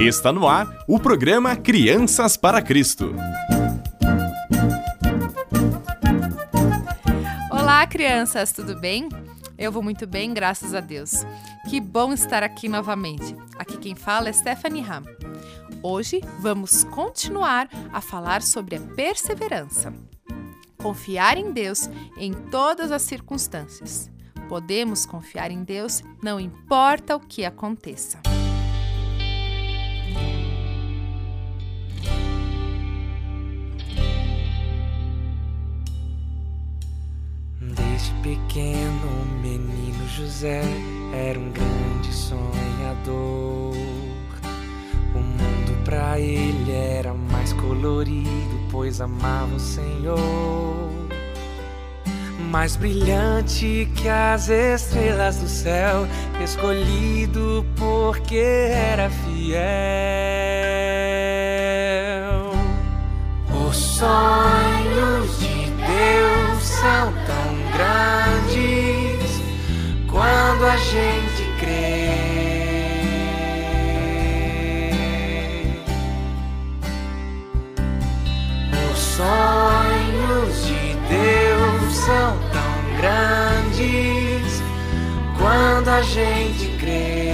Está no ar o programa Crianças para Cristo. Olá, crianças, tudo bem? Eu vou muito bem, graças a Deus. Que bom estar aqui novamente. Aqui quem fala é Stephanie Ham. Hoje vamos continuar a falar sobre a perseverança. Confiar em Deus em todas as circunstâncias. Podemos confiar em Deus, não importa o que aconteça. Pequeno, menino José era um grande sonhador. O mundo pra ele era mais colorido, pois amava o Senhor mais brilhante que as estrelas do céu, escolhido porque era fiel. Os sonhos de Deus são grandes quando a gente crê. Os sonhos de Deus são tão grandes quando a gente crê.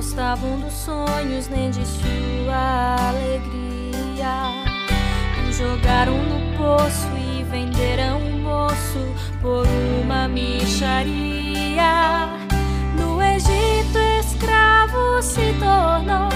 Gostavam dos sonhos nem de sua alegria. O jogaram no poço e venderam o moço por uma micharia. No Egito, escravo se tornou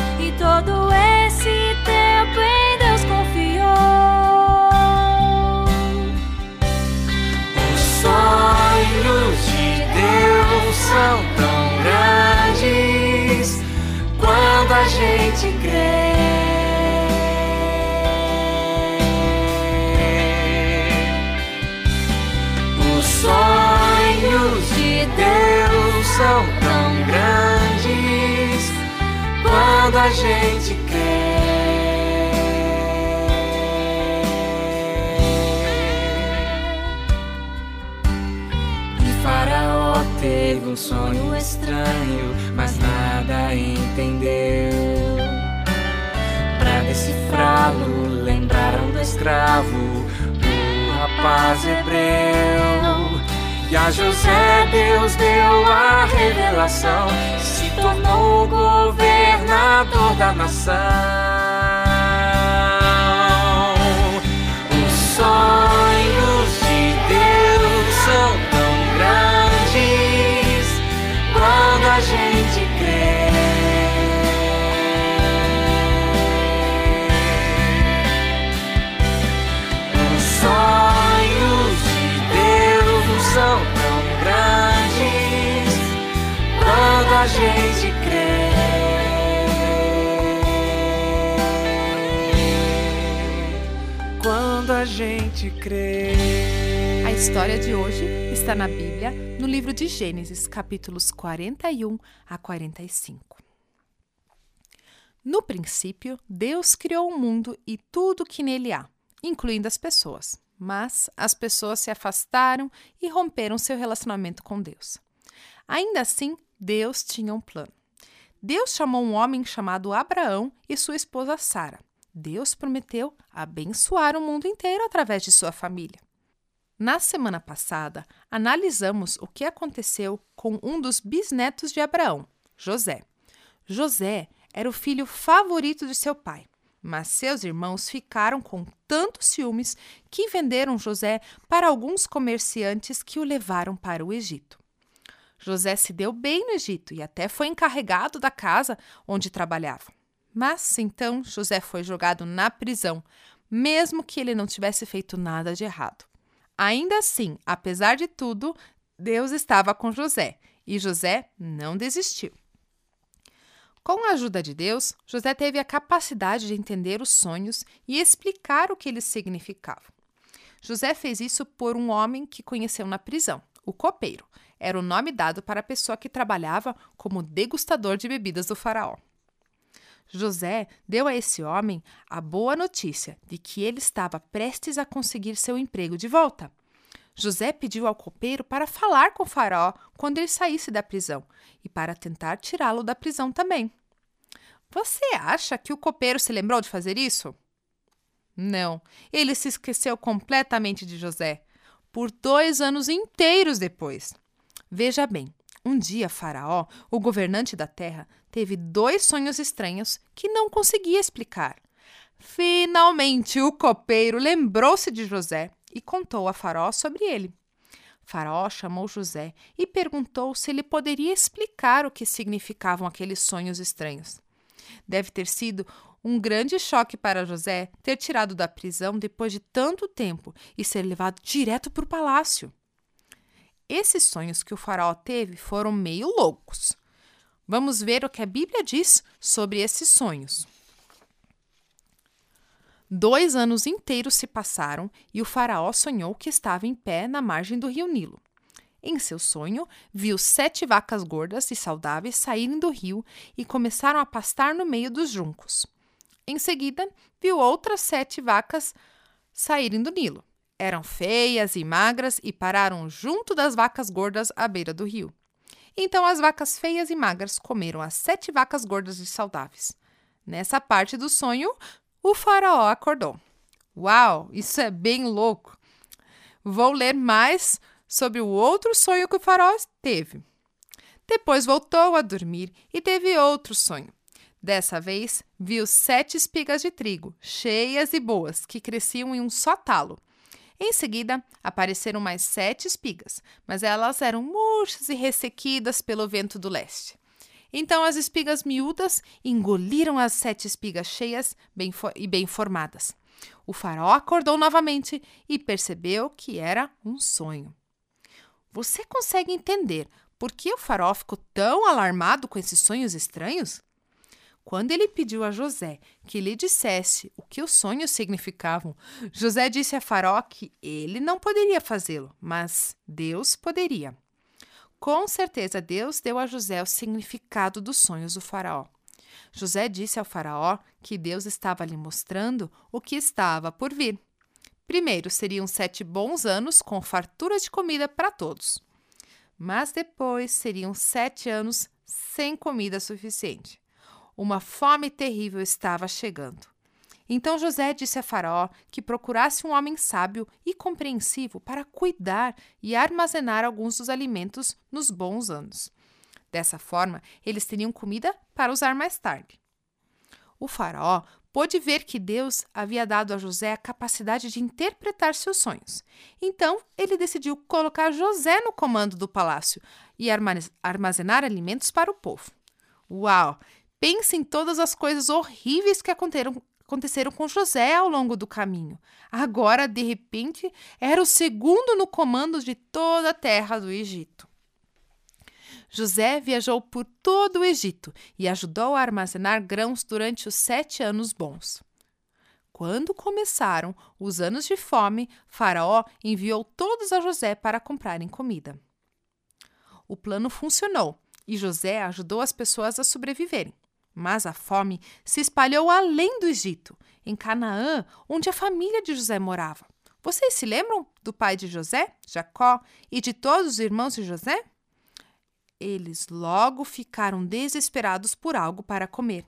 gente crê. E Faraó teve um sonho estranho, mas nada entendeu. Pra decifrá-lo, lembraram do escravo, do rapaz hebreu. E a José Deus deu a revelação, tornou governador da nação. A gente crê. A história de hoje está na Bíblia, no livro de Gênesis, capítulos 41 a 45. No princípio, Deus criou o mundo e tudo que nele há, incluindo as pessoas. Mas as pessoas se afastaram e romperam seu relacionamento com Deus. Ainda assim, Deus tinha um plano. Deus chamou um homem chamado Abraão e sua esposa Sara. Deus prometeu abençoar o mundo inteiro através de sua família. Na semana passada, analisamos o que aconteceu com um dos bisnetos de Abraão, José. José era o filho favorito de seu pai, mas seus irmãos ficaram com tantos ciúmes que venderam José para alguns comerciantes que o levaram para o Egito. José se deu bem no Egito e até foi encarregado da casa onde trabalhava. Mas então José foi jogado na prisão, mesmo que ele não tivesse feito nada de errado. Ainda assim, apesar de tudo, Deus estava com José e José não desistiu. Com a ajuda de Deus, José teve a capacidade de entender os sonhos e explicar o que eles significavam. José fez isso por um homem que conheceu na prisão, o copeiro. Era o nome dado para a pessoa que trabalhava como degustador de bebidas do faraó. José deu a esse homem a boa notícia de que ele estava prestes a conseguir seu emprego de volta. José pediu ao copeiro para falar com Faraó quando ele saísse da prisão e para tentar tirá-lo da prisão também. Você acha que o copeiro se lembrou de fazer isso? Não, ele se esqueceu completamente de José, por dois anos inteiros depois. Veja bem, um dia Faraó, o governante da terra, teve dois sonhos estranhos que não conseguia explicar. Finalmente o copeiro lembrou-se de José e contou a Faraó sobre ele. Faraó chamou José e perguntou se ele poderia explicar o que significavam aqueles sonhos estranhos. Deve ter sido um grande choque para José ter tirado da prisão depois de tanto tempo e ser levado direto para o palácio. Esses sonhos que o faraó teve foram meio loucos. Vamos ver o que a Bíblia diz sobre esses sonhos. Dois anos inteiros se passaram e o faraó sonhou que estava em pé na margem do rio Nilo. Em seu sonho, viu sete vacas gordas e saudáveis saírem do rio e começaram a pastar no meio dos juncos. Em seguida, viu outras sete vacas saírem do Nilo. Eram feias e magras e pararam junto das vacas gordas à beira do rio. Então as vacas feias e magras comeram as sete vacas gordas e saudáveis. Nessa parte do sonho, o faraó acordou. Uau, isso é bem louco! Vou ler mais sobre o outro sonho que o faraó teve. Depois voltou a dormir e teve outro sonho. Dessa vez, viu sete espigas de trigo, cheias e boas, que cresciam em um só talo. Em seguida, apareceram mais sete espigas, mas elas eram murchas e ressequidas pelo vento do leste. Então as espigas miúdas engoliram as sete espigas cheias bem e bem formadas. O faraó acordou novamente e percebeu que era um sonho. Você consegue entender por que o faraó ficou tão alarmado com esses sonhos estranhos? Quando ele pediu a José que lhe dissesse o que os sonhos significavam, José disse a Faraó que ele não poderia fazê-lo, mas Deus poderia. Com certeza, Deus deu a José o significado dos sonhos do Faraó. José disse ao Faraó que Deus estava lhe mostrando o que estava por vir. Primeiro seriam sete bons anos com fartura de comida para todos. Mas depois seriam sete anos sem comida suficiente. Uma fome terrível estava chegando. Então José disse a Faraó que procurasse um homem sábio e compreensivo para cuidar e armazenar alguns dos alimentos nos bons anos. Dessa forma, eles teriam comida para usar mais tarde. O Faraó pôde ver que Deus havia dado a José a capacidade de interpretar seus sonhos. Então, ele decidiu colocar José no comando do palácio e armazenar alimentos para o povo. Uau! Pense em todas as coisas horríveis que aconteceram, aconteceram com José ao longo do caminho. Agora, de repente, era o segundo no comando de toda a terra do Egito. José viajou por todo o Egito e ajudou a armazenar grãos durante os sete anos bons. Quando começaram os anos de fome, Faraó enviou todos a José para comprarem comida. O plano funcionou e José ajudou as pessoas a sobreviverem. Mas a fome se espalhou além do Egito, em Canaã, onde a família de José morava. Vocês se lembram do pai de José, Jacó, e de todos os irmãos de José? Eles logo ficaram desesperados por algo para comer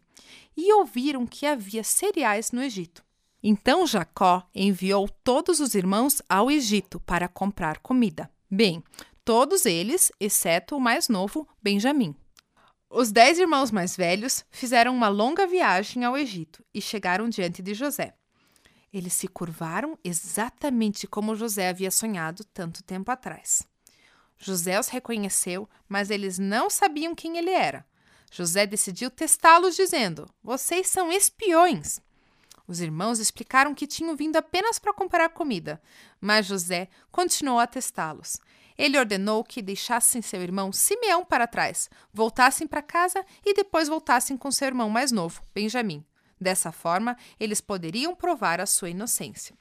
e ouviram que havia cereais no Egito. Então Jacó enviou todos os irmãos ao Egito para comprar comida. Bem, todos eles, exceto o mais novo, Benjamim. Os dez irmãos mais velhos fizeram uma longa viagem ao Egito e chegaram diante de José. Eles se curvaram exatamente como José havia sonhado tanto tempo atrás. José os reconheceu, mas eles não sabiam quem ele era. José decidiu testá-los, dizendo: Vocês são espiões. Os irmãos explicaram que tinham vindo apenas para comprar comida, mas José continuou a testá-los. Ele ordenou que deixassem seu irmão Simeão para trás, voltassem para casa e depois voltassem com seu irmão mais novo, Benjamim. Dessa forma, eles poderiam provar a sua inocência.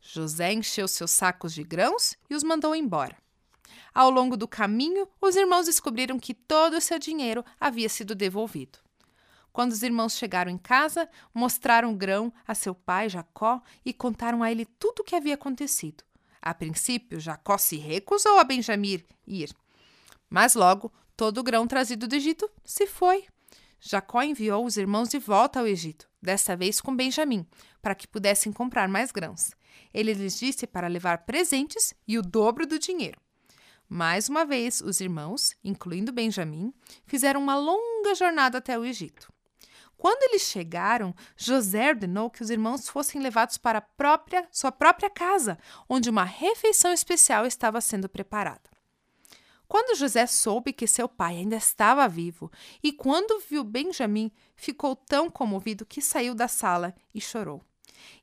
José encheu seus sacos de grãos e os mandou embora. Ao longo do caminho, os irmãos descobriram que todo o seu dinheiro havia sido devolvido. Quando os irmãos chegaram em casa, mostraram o grão a seu pai Jacó e contaram a ele tudo o que havia acontecido. A princípio, Jacó se recusou a Benjamim ir, mas logo todo o grão trazido do Egito se foi. Jacó enviou os irmãos de volta ao Egito, desta vez com Benjamim, para que pudessem comprar mais grãos. Ele lhes disse para levar presentes e o dobro do dinheiro. Mais uma vez, os irmãos, incluindo Benjamim, fizeram uma longa jornada até o Egito. Quando eles chegaram, José ordenou que os irmãos fossem levados para própria, sua própria casa, onde uma refeição especial estava sendo preparada. Quando José soube que seu pai ainda estava vivo e quando viu Benjamim, ficou tão comovido que saiu da sala e chorou.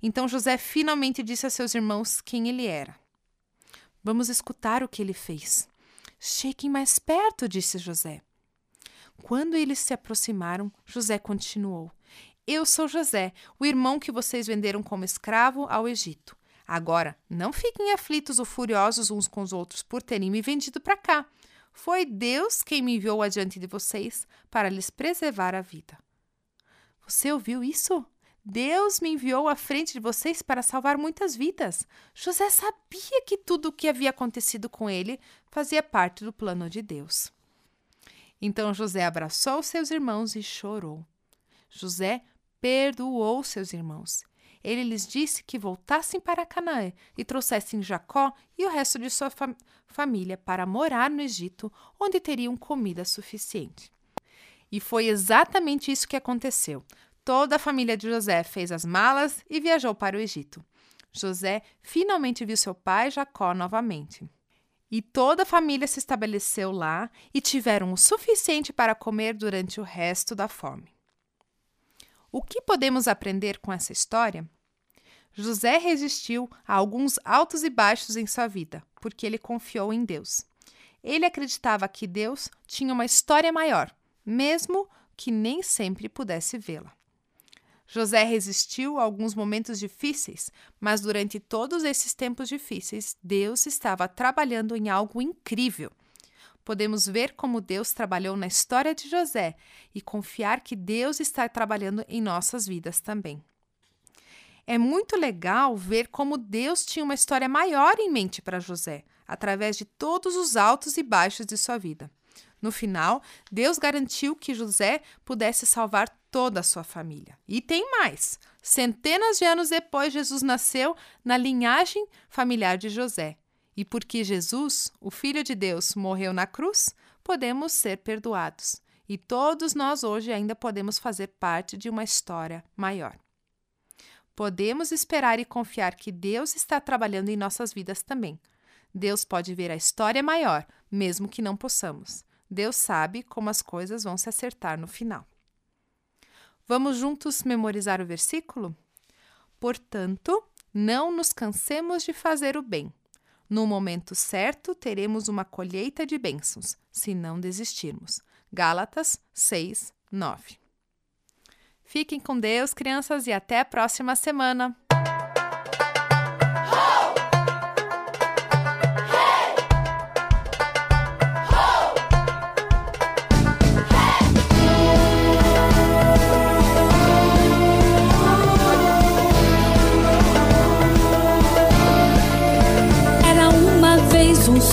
Então José finalmente disse a seus irmãos quem ele era. Vamos escutar o que ele fez. Cheguem mais perto, disse José. Quando eles se aproximaram, José continuou: Eu sou José, o irmão que vocês venderam como escravo ao Egito. Agora, não fiquem aflitos ou furiosos uns com os outros por terem me vendido para cá. Foi Deus quem me enviou adiante de vocês para lhes preservar a vida. Você ouviu isso? Deus me enviou à frente de vocês para salvar muitas vidas. José sabia que tudo o que havia acontecido com ele fazia parte do plano de Deus. Então José abraçou seus irmãos e chorou. José perdoou seus irmãos ele lhes disse que voltassem para Canaã e trouxessem Jacó e o resto de sua fam família para morar no Egito, onde teriam comida suficiente. E foi exatamente isso que aconteceu. Toda a família de José fez as malas e viajou para o Egito. José finalmente viu seu pai Jacó novamente. E toda a família se estabeleceu lá e tiveram o suficiente para comer durante o resto da fome. O que podemos aprender com essa história? José resistiu a alguns altos e baixos em sua vida, porque ele confiou em Deus. Ele acreditava que Deus tinha uma história maior, mesmo que nem sempre pudesse vê-la. José resistiu a alguns momentos difíceis, mas durante todos esses tempos difíceis, Deus estava trabalhando em algo incrível podemos ver como Deus trabalhou na história de José e confiar que Deus está trabalhando em nossas vidas também. É muito legal ver como Deus tinha uma história maior em mente para José, através de todos os altos e baixos de sua vida. No final, Deus garantiu que José pudesse salvar toda a sua família. E tem mais: centenas de anos depois, Jesus nasceu na linhagem familiar de José. E porque Jesus, o Filho de Deus, morreu na cruz, podemos ser perdoados. E todos nós hoje ainda podemos fazer parte de uma história maior. Podemos esperar e confiar que Deus está trabalhando em nossas vidas também. Deus pode ver a história maior, mesmo que não possamos. Deus sabe como as coisas vão se acertar no final. Vamos juntos memorizar o versículo? Portanto, não nos cansemos de fazer o bem no momento certo, teremos uma colheita de bênçãos, se não desistirmos. Gálatas 6, 9. Fiquem com Deus, crianças, e até a próxima semana!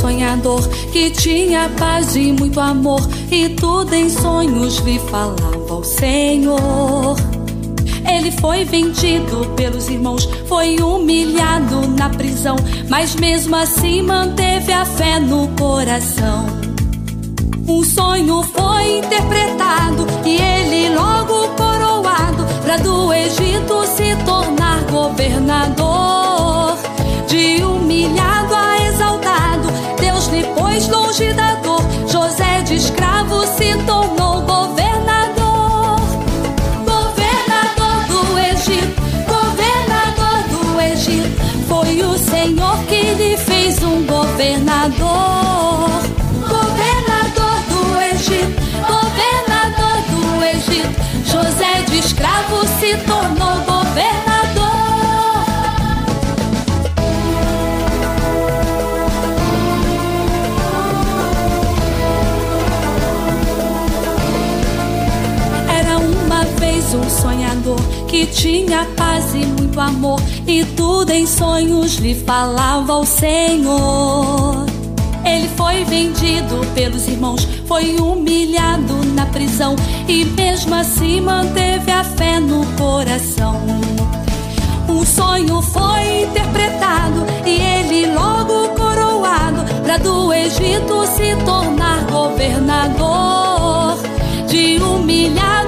Sonhador que tinha paz e muito amor e tudo em sonhos lhe falava ao Senhor. Ele foi vendido pelos irmãos, foi humilhado na prisão, mas mesmo assim manteve a fé no coração. Um sonho foi interpretado e ele logo coroado para do Egito se tornar governador. governador, governador do Egito, governador do Egito. José de escravo se tornou governador. Era uma vez um sonhador que tinha paz e muito amor, e tudo em sonhos lhe falava ao Senhor. Ele foi vendido pelos irmãos, foi humilhado na prisão e mesmo assim manteve a fé no coração. Um sonho foi interpretado e ele logo coroado para do Egito se tornar governador. De humilhado